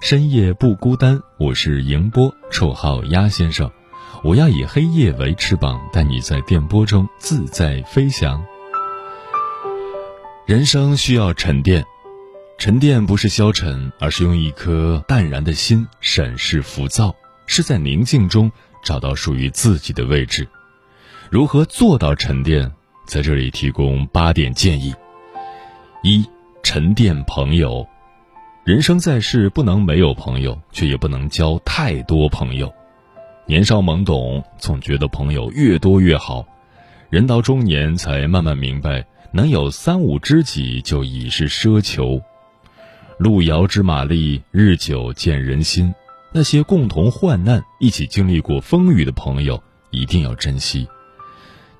深夜不孤单。我是迎波，绰号鸭先生。我要以黑夜为翅膀，带你在电波中自在飞翔。人生需要沉淀，沉淀不是消沉，而是用一颗淡然的心审视浮躁，是在宁静中找到属于自己的位置。如何做到沉淀？在这里提供八点建议：一、沉淀朋友。人生在世，不能没有朋友，却也不能交太多朋友。年少懵懂，总觉得朋友越多越好；人到中年，才慢慢明白，能有三五知己就已是奢求。路遥知马力，日久见人心。那些共同患难、一起经历过风雨的朋友，一定要珍惜。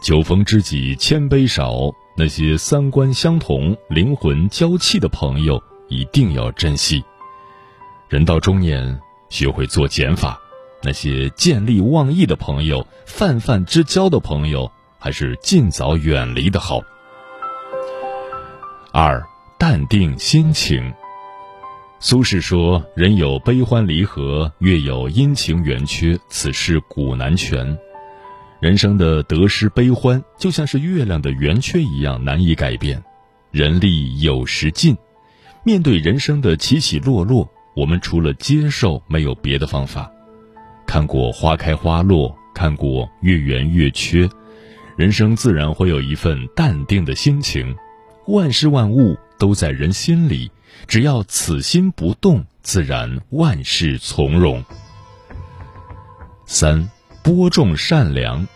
酒逢知己千杯少，那些三观相同、灵魂交契的朋友一定要珍惜。人到中年，学会做减法，那些见利忘义的朋友、泛泛之交的朋友，还是尽早远离的好。二，淡定心情。苏轼说：“人有悲欢离合，月有阴晴圆缺，此事古难全。”人生的得失悲欢，就像是月亮的圆缺一样难以改变。人力有时尽，面对人生的起起落落，我们除了接受，没有别的方法。看过花开花落，看过月圆月缺，人生自然会有一份淡定的心情。万事万物都在人心里，只要此心不动，自然万事从容。三。播种善良，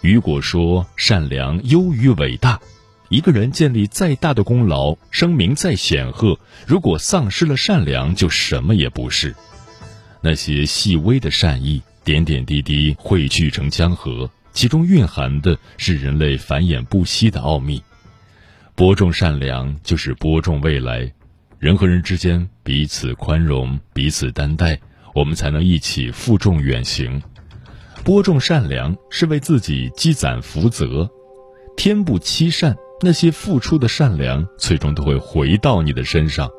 雨果说：“善良优于伟大。一个人建立再大的功劳，声名再显赫，如果丧失了善良，就什么也不是。那些细微的善意，点点滴滴汇聚成江河，其中蕴含的是人类繁衍不息的奥秘。播种善良，就是播种未来。人和人之间彼此宽容，彼此担待，我们才能一起负重远行。”播种善良是为自己积攒福泽，天不欺善，那些付出的善良最终都会回到你的身上。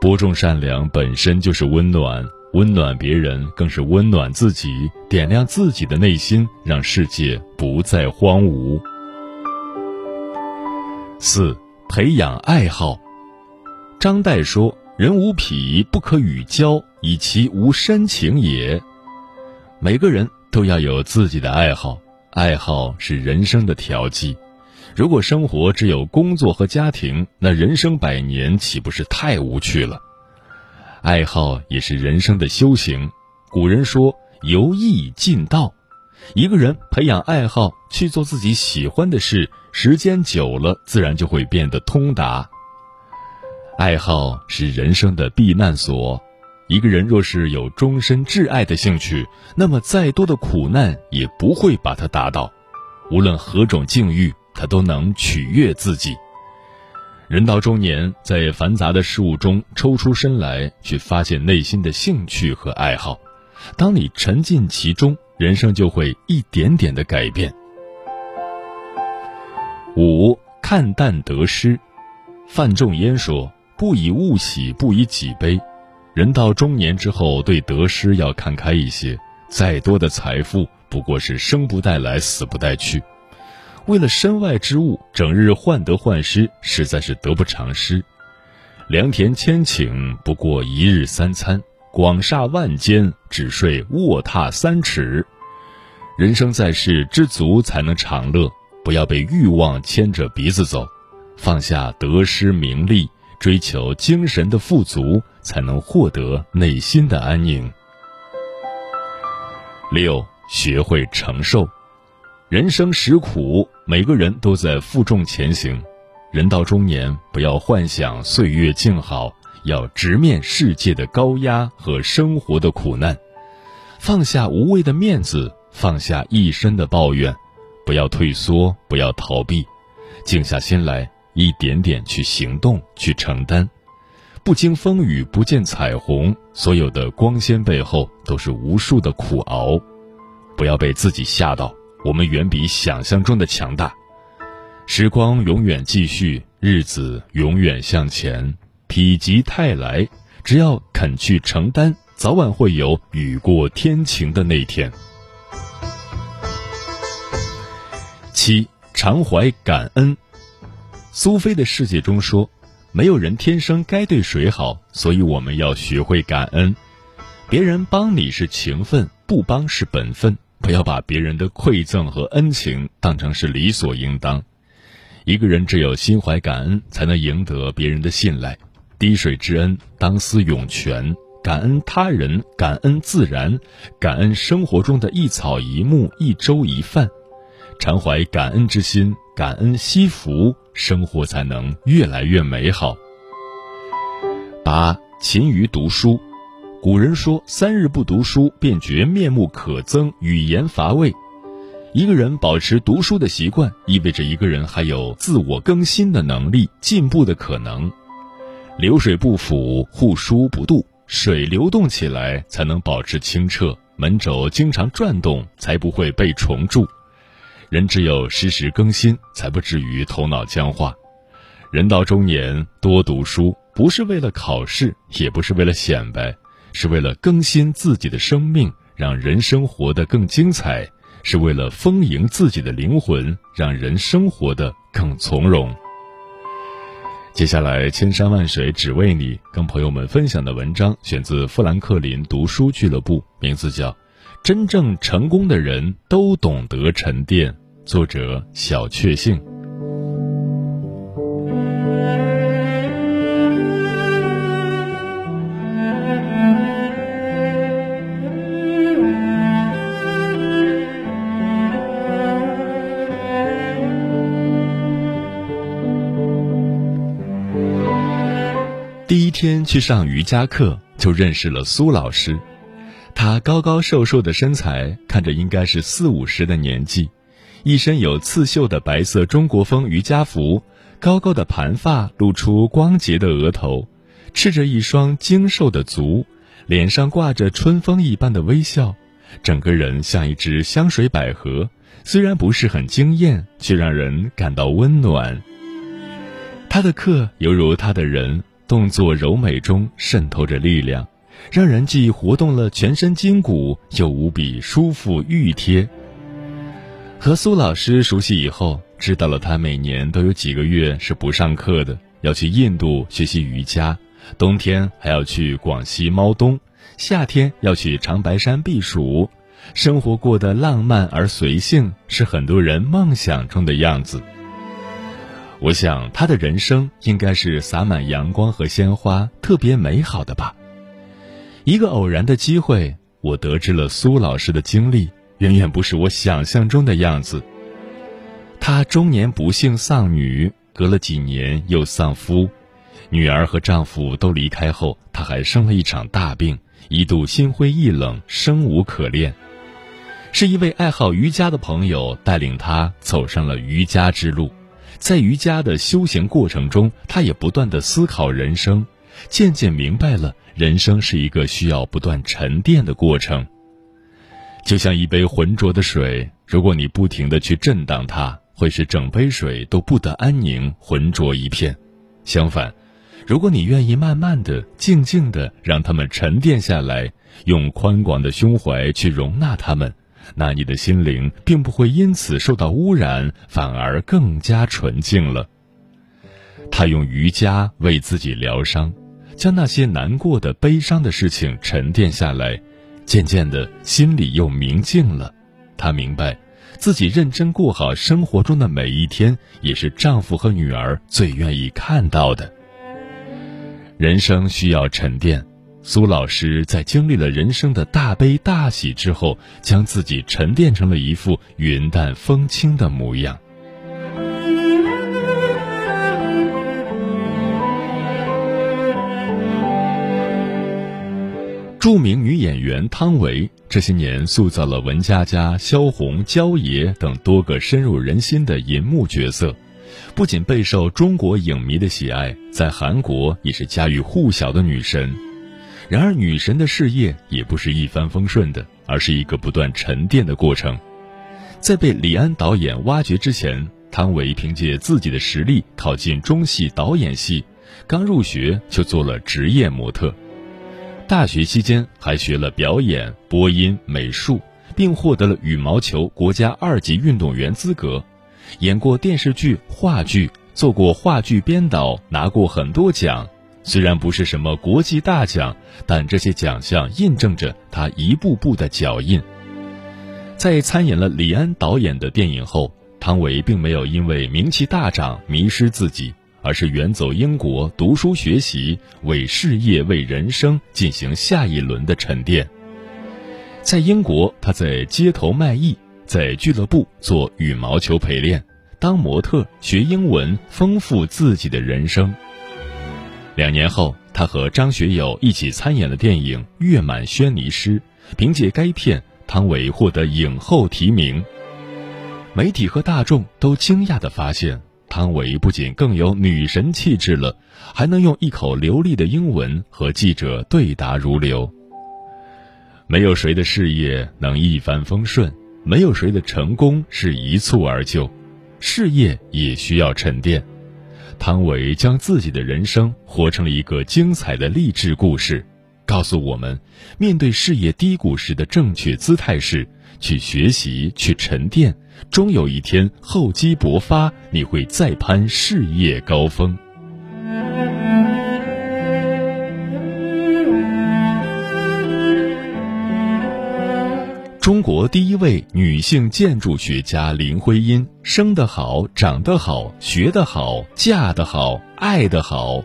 播种善良本身就是温暖，温暖别人更是温暖自己，点亮自己的内心，让世界不再荒芜。四，培养爱好。张岱说：“人无癖不可与交，以其无深情也。”每个人。都要有自己的爱好，爱好是人生的调剂。如果生活只有工作和家庭，那人生百年岂不是太无趣了？爱好也是人生的修行。古人说“由易进道”，一个人培养爱好，去做自己喜欢的事，时间久了，自然就会变得通达。爱好是人生的避难所。一个人若是有终身挚爱的兴趣，那么再多的苦难也不会把他打倒。无论何种境遇，他都能取悦自己。人到中年，在繁杂的事物中抽出身来，去发现内心的兴趣和爱好。当你沉浸其中，人生就会一点点的改变。五看淡得失，范仲淹说：“不以物喜，不以己悲。”人到中年之后，对得失要看开一些。再多的财富，不过是生不带来，死不带去。为了身外之物，整日患得患失，实在是得不偿失。良田千顷，不过一日三餐；广厦万间，只睡卧榻三尺。人生在世，知足才能长乐，不要被欲望牵着鼻子走，放下得失名利，追求精神的富足，才能获得内心的安宁。六，学会承受。人生实苦，每个人都在负重前行。人到中年，不要幻想岁月静好，要直面世界的高压和生活的苦难，放下无谓的面子。放下一身的抱怨，不要退缩，不要逃避，静下心来，一点点去行动，去承担。不经风雨不见彩虹，所有的光鲜背后都是无数的苦熬。不要被自己吓到，我们远比想象中的强大。时光永远继续，日子永远向前，否极泰来。只要肯去承担，早晚会有雨过天晴的那天。七常怀感恩。苏菲的世界中说，没有人天生该对谁好，所以我们要学会感恩。别人帮你是情分，不帮是本分。不要把别人的馈赠和恩情当成是理所应当。一个人只有心怀感恩，才能赢得别人的信赖。滴水之恩，当思涌泉。感恩他人，感恩自然，感恩生活中的一草一木、一粥一饭。常怀感恩之心，感恩惜福，生活才能越来越美好。八勤于读书，古人说：“三日不读书，便觉面目可憎，语言乏味。”一个人保持读书的习惯，意味着一个人还有自我更新的能力、进步的可能。流水不腐，户枢不蠹，水流动起来才能保持清澈，门轴经常转动，才不会被虫蛀。人只有时时更新，才不至于头脑僵化。人到中年，多读书，不是为了考试，也不是为了显摆，是为了更新自己的生命，让人生活得更精彩；是为了丰盈自己的灵魂，让人生活得更从容。接下来，千山万水只为你，跟朋友们分享的文章选自富兰克林读书俱乐部，名字叫。真正成功的人都懂得沉淀。作者：小确幸。去上瑜伽课，就认识了苏老师。他高高瘦瘦的身材，看着应该是四五十的年纪，一身有刺绣的白色中国风瑜伽服，高高的盘发露出光洁的额头，赤着一双精瘦的足，脸上挂着春风一般的微笑，整个人像一只香水百合，虽然不是很惊艳，却让人感到温暖。他的课犹如他的人，动作柔美中渗透着力量。让人既活动了全身筋骨，又无比舒服熨贴。和苏老师熟悉以后，知道了他每年都有几个月是不上课的，要去印度学习瑜伽，冬天还要去广西猫冬，夏天要去长白山避暑，生活过得浪漫而随性，是很多人梦想中的样子。我想他的人生应该是洒满阳光和鲜花，特别美好的吧。一个偶然的机会，我得知了苏老师的经历，远远不是我想象中的样子。她中年不幸丧女，隔了几年又丧夫，女儿和丈夫都离开后，她还生了一场大病，一度心灰意冷，生无可恋。是一位爱好瑜伽的朋友带领她走上了瑜伽之路，在瑜伽的修行过程中，他也不断的思考人生，渐渐明白了。人生是一个需要不断沉淀的过程，就像一杯浑浊的水，如果你不停的去震荡它，会使整杯水都不得安宁，浑浊一片。相反，如果你愿意慢慢的、静静的让它们沉淀下来，用宽广的胸怀去容纳它们，那你的心灵并不会因此受到污染，反而更加纯净了。他用瑜伽为自己疗伤。将那些难过的、悲伤的事情沉淀下来，渐渐的，心里又明净了。她明白，自己认真过好生活中的每一天，也是丈夫和女儿最愿意看到的。人生需要沉淀，苏老师在经历了人生的大悲大喜之后，将自己沉淀成了一副云淡风轻的模样。著名女演员汤唯这些年塑造了文佳佳、萧红、娇爷等多个深入人心的银幕角色，不仅备受中国影迷的喜爱，在韩国也是家喻户晓的女神。然而，女神的事业也不是一帆风顺的，而是一个不断沉淀的过程。在被李安导演挖掘之前，汤唯凭借自己的实力考进中戏导演系，刚入学就做了职业模特。大学期间还学了表演、播音、美术，并获得了羽毛球国家二级运动员资格，演过电视剧、话剧，做过话剧编导，拿过很多奖。虽然不是什么国际大奖，但这些奖项印证着他一步步的脚印。在参演了李安导演的电影后，汤唯并没有因为名气大涨迷失自己。而是远走英国读书学习，为事业为人生进行下一轮的沉淀。在英国，他在街头卖艺，在俱乐部做羽毛球陪练，当模特学英文，丰富自己的人生。两年后，他和张学友一起参演了电影《月满轩尼诗》，凭借该片，汤唯获得影后提名。媒体和大众都惊讶地发现。汤唯不仅更有女神气质了，还能用一口流利的英文和记者对答如流。没有谁的事业能一帆风顺，没有谁的成功是一蹴而就，事业也需要沉淀。汤唯将自己的人生活成了一个精彩的励志故事，告诉我们：面对事业低谷时的正确姿态是去学习，去沉淀。终有一天厚积薄发，你会再攀事业高峰。中国第一位女性建筑学家林徽因，生得好，长得好，学得好，嫁得好，爱得好，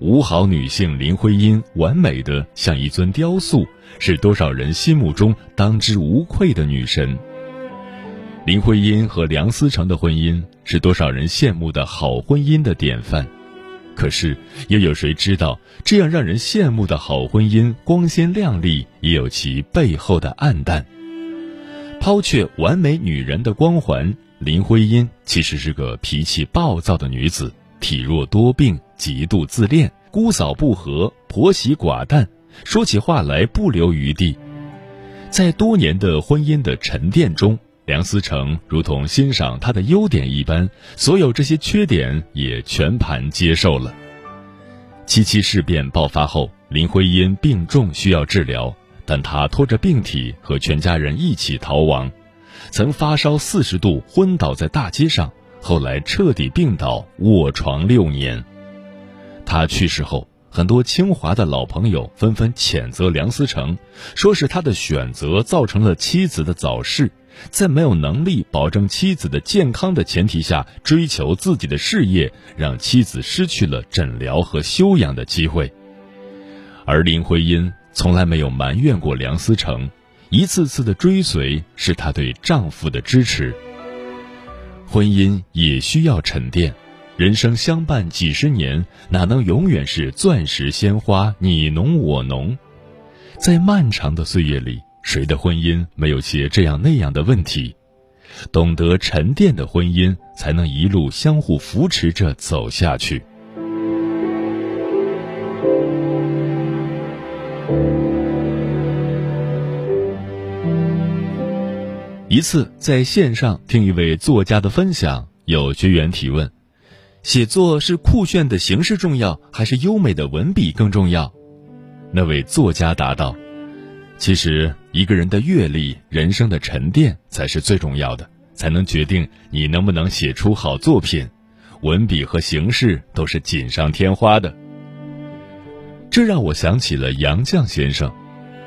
五好女性林徽因，完美的像一尊雕塑，是多少人心目中当之无愧的女神。林徽因和梁思成的婚姻是多少人羡慕的好婚姻的典范，可是又有谁知道，这样让人羡慕的好婚姻光鲜亮丽，也有其背后的暗淡。抛却完美女人的光环，林徽因其实是个脾气暴躁的女子，体弱多病，极度自恋，姑嫂不和，婆媳寡淡，说起话来不留余地。在多年的婚姻的沉淀中。梁思成如同欣赏她的优点一般，所有这些缺点也全盘接受了。七七事变爆发后，林徽因病重需要治疗，但他拖着病体和全家人一起逃亡，曾发烧四十度昏倒在大街上，后来彻底病倒卧床六年。他去世后，很多清华的老朋友纷纷谴责梁思成，说是他的选择造成了妻子的早逝。在没有能力保证妻子的健康的前提下，追求自己的事业，让妻子失去了诊疗和休养的机会。而林徽因从来没有埋怨过梁思成，一次次的追随是她对丈夫的支持。婚姻也需要沉淀，人生相伴几十年，哪能永远是钻石鲜花你侬我侬？在漫长的岁月里。谁的婚姻没有些这样那样的问题？懂得沉淀的婚姻，才能一路相互扶持着走下去。次在线上听一位作家的分享，有学员提问：写作是酷炫的形式重要，还是优美的文笔更重要？那位作家答道。其实，一个人的阅历、人生的沉淀才是最重要的，才能决定你能不能写出好作品。文笔和形式都是锦上添花的。这让我想起了杨绛先生。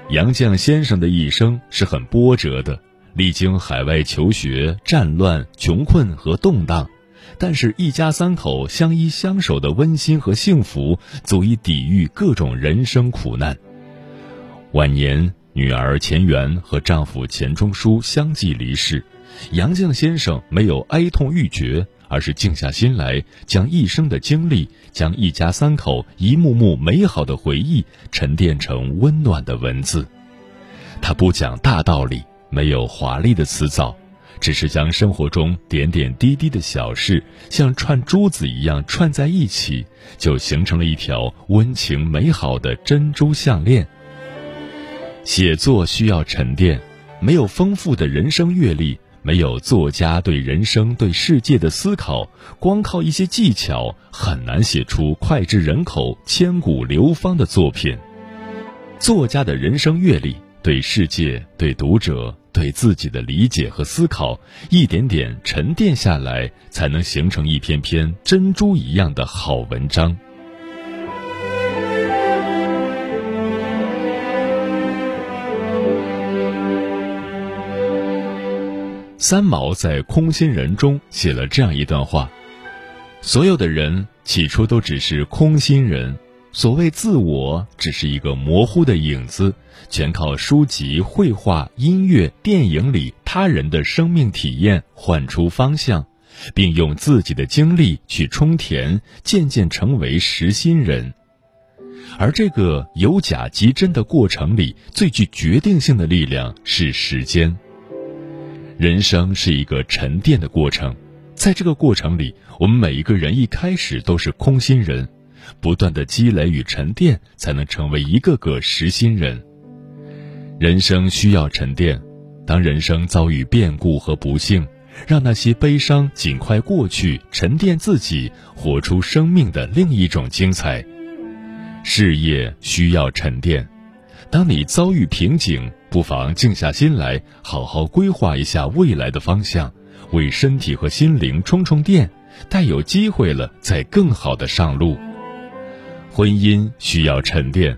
杨绛先生的一生是很波折的，历经海外求学、战乱、穷困和动荡，但是，一家三口相依相守的温馨和幸福，足以抵御各种人生苦难。晚年，女儿钱媛和丈夫钱钟书相继离世。杨绛先生没有哀痛欲绝，而是静下心来，将一生的经历，将一家三口一幕幕美好的回忆沉淀成温暖的文字。他不讲大道理，没有华丽的辞藻，只是将生活中点点滴滴的小事，像串珠子一样串在一起，就形成了一条温情美好的珍珠项链。写作需要沉淀，没有丰富的人生阅历。没有作家对人生、对世界的思考，光靠一些技巧很难写出脍炙人口、千古流芳的作品。作家的人生阅历、对世界、对读者、对自己的理解和思考，一点点沉淀下来，才能形成一篇篇珍珠一样的好文章。三毛在《空心人》中写了这样一段话：所有的人起初都只是空心人，所谓自我只是一个模糊的影子，全靠书籍、绘画、音乐、电影里他人的生命体验换出方向，并用自己的经历去充填，渐渐成为实心人。而这个由假及真的过程里，最具决定性的力量是时间。人生是一个沉淀的过程，在这个过程里，我们每一个人一开始都是空心人，不断的积累与沉淀，才能成为一个个实心人。人生需要沉淀，当人生遭遇变故和不幸，让那些悲伤尽快过去，沉淀自己，活出生命的另一种精彩。事业需要沉淀。当你遭遇瓶颈，不妨静下心来，好好规划一下未来的方向，为身体和心灵充充电，待有机会了再更好的上路。婚姻需要沉淀，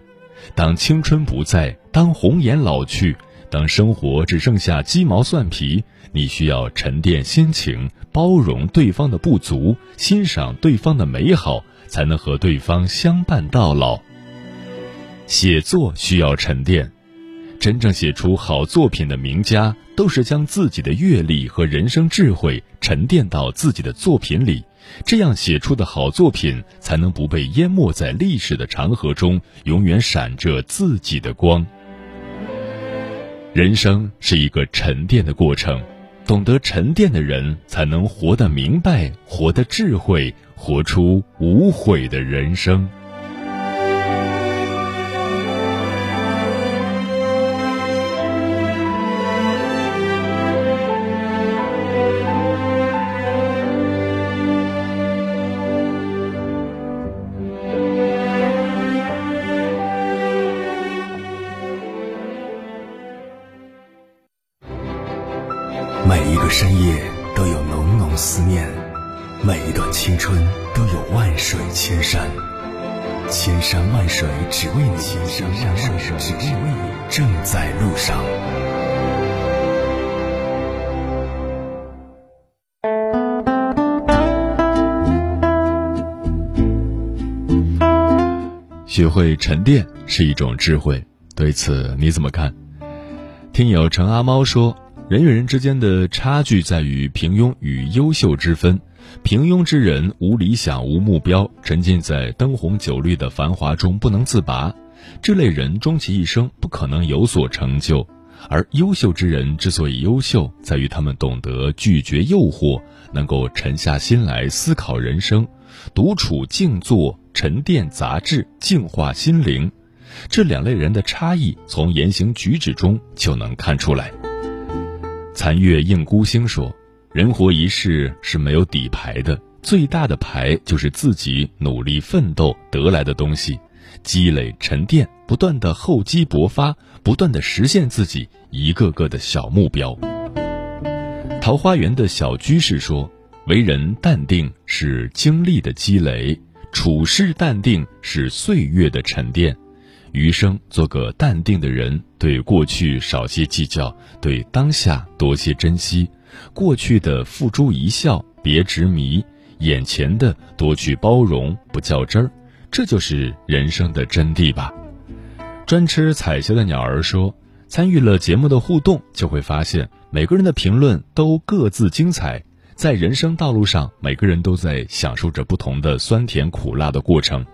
当青春不在，当红颜老去，当生活只剩下鸡毛蒜皮，你需要沉淀心情，包容对方的不足，欣赏对方的美好，才能和对方相伴到老。写作需要沉淀，真正写出好作品的名家，都是将自己的阅历和人生智慧沉淀到自己的作品里，这样写出的好作品才能不被淹没在历史的长河中，永远闪着自己的光。人生是一个沉淀的过程，懂得沉淀的人，才能活得明白，活得智慧，活出无悔的人生。千山万水只为你，千山万水只为你，正在路上。学会沉淀是一种智慧，对此你怎么看？听友陈阿猫说。人与人之间的差距在于平庸与优秀之分。平庸之人无理想、无目标，沉浸在灯红酒绿的繁华中不能自拔。这类人终其一生不可能有所成就。而优秀之人之所以优秀，在于他们懂得拒绝诱惑，能够沉下心来思考人生，独处静坐，沉淀杂质，净化心灵。这两类人的差异，从言行举止中就能看出来。残月映孤星说：“人活一世是没有底牌的，最大的牌就是自己努力奋斗得来的东西，积累沉淀，不断的厚积薄发，不断的实现自己一个个的小目标。”桃花源的小居士说：“为人淡定是经历的积累，处事淡定是岁月的沉淀。余生做个淡定的人，对过去少些计较，对当下多些珍惜。过去的付诸一笑，别执迷；眼前的多去包容，不较真儿。这就是人生的真谛吧。专吃彩椒的鸟儿说：“参与了节目的互动，就会发现每个人的评论都各自精彩。在人生道路上，每个人都在享受着不同的酸甜苦辣的过程。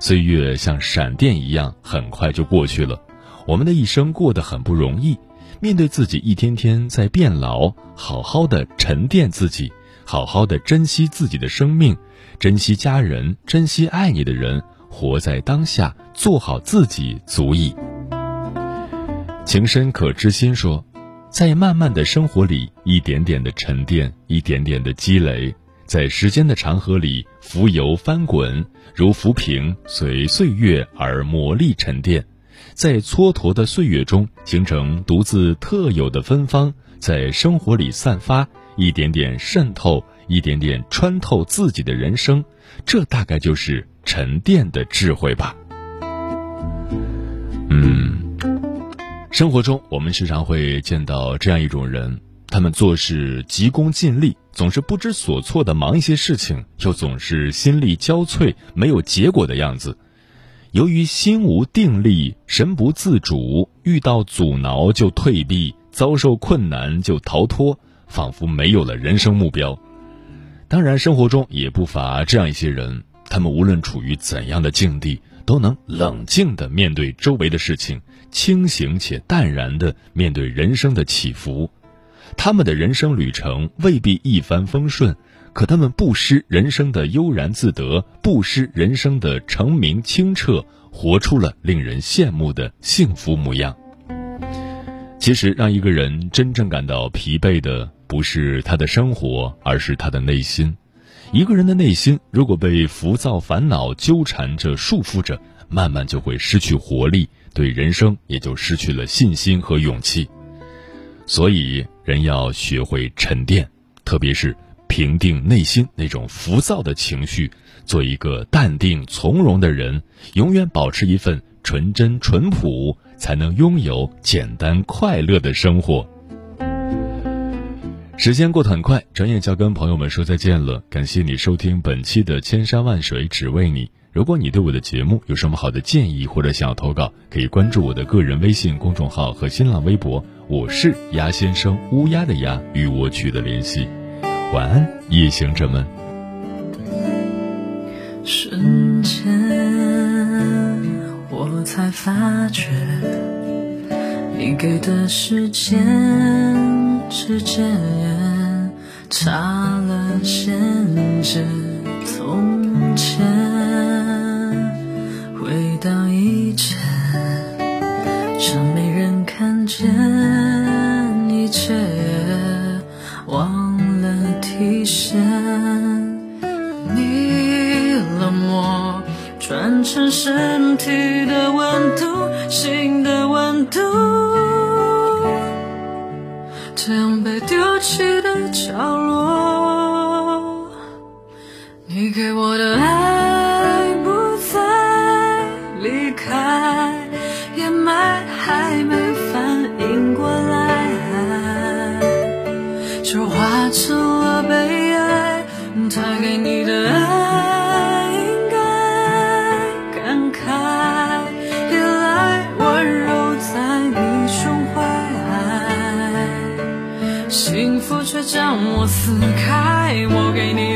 岁月像闪电一样，很快就过去了。我们的一生过得很不容易，面对自己一天天在变老，好好的沉淀自己，好好的珍惜自己的生命，珍惜家人，珍惜爱你的人。”活在当下，做好自己足矣。情深可知心说，在漫漫的生活里，一点点的沉淀，一点点的积累，在时间的长河里浮游翻滚，如浮萍，随岁月而磨砺沉淀，在蹉跎的岁月中形成独自特有的芬芳，在生活里散发，一点点渗透，一点点穿透自己的人生。这大概就是沉淀的智慧吧。嗯，生活中我们时常会见到这样一种人，他们做事急功近利，总是不知所措的忙一些事情，又总是心力交瘁、没有结果的样子。由于心无定力、神不自主，遇到阻挠就退避，遭受困难就逃脱，仿佛没有了人生目标。当然，生活中也不乏这样一些人，他们无论处于怎样的境地，都能冷静地面对周围的事情，清醒且淡然地面对人生的起伏。他们的人生旅程未必一帆风顺，可他们不失人生的悠然自得，不失人生的澄明清澈，活出了令人羡慕的幸福模样。其实，让一个人真正感到疲惫的。不是他的生活，而是他的内心。一个人的内心如果被浮躁烦恼纠缠着、束缚着，慢慢就会失去活力，对人生也就失去了信心和勇气。所以，人要学会沉淀，特别是平定内心那种浮躁的情绪，做一个淡定从容的人，永远保持一份纯真淳朴，才能拥有简单快乐的生活。时间过得很快，转眼就要跟朋友们说再见了。感谢你收听本期的《千山万水只为你》。如果你对我的节目有什么好的建议或者想要投稿，可以关注我的个人微信公众号和新浪微博，我是鸭先生，乌鸦的鸭，与我取得联系。晚安，夜行者们。瞬间，我才发觉，你给的时间。指尖插了线，指从前，回到以前，像没人看见一切，成身体的温度，心的温度。这样被丢弃的角落，你给我的爱不再离开，掩埋还没反应过来，就化成了悲哀。他给你将我撕开，我给你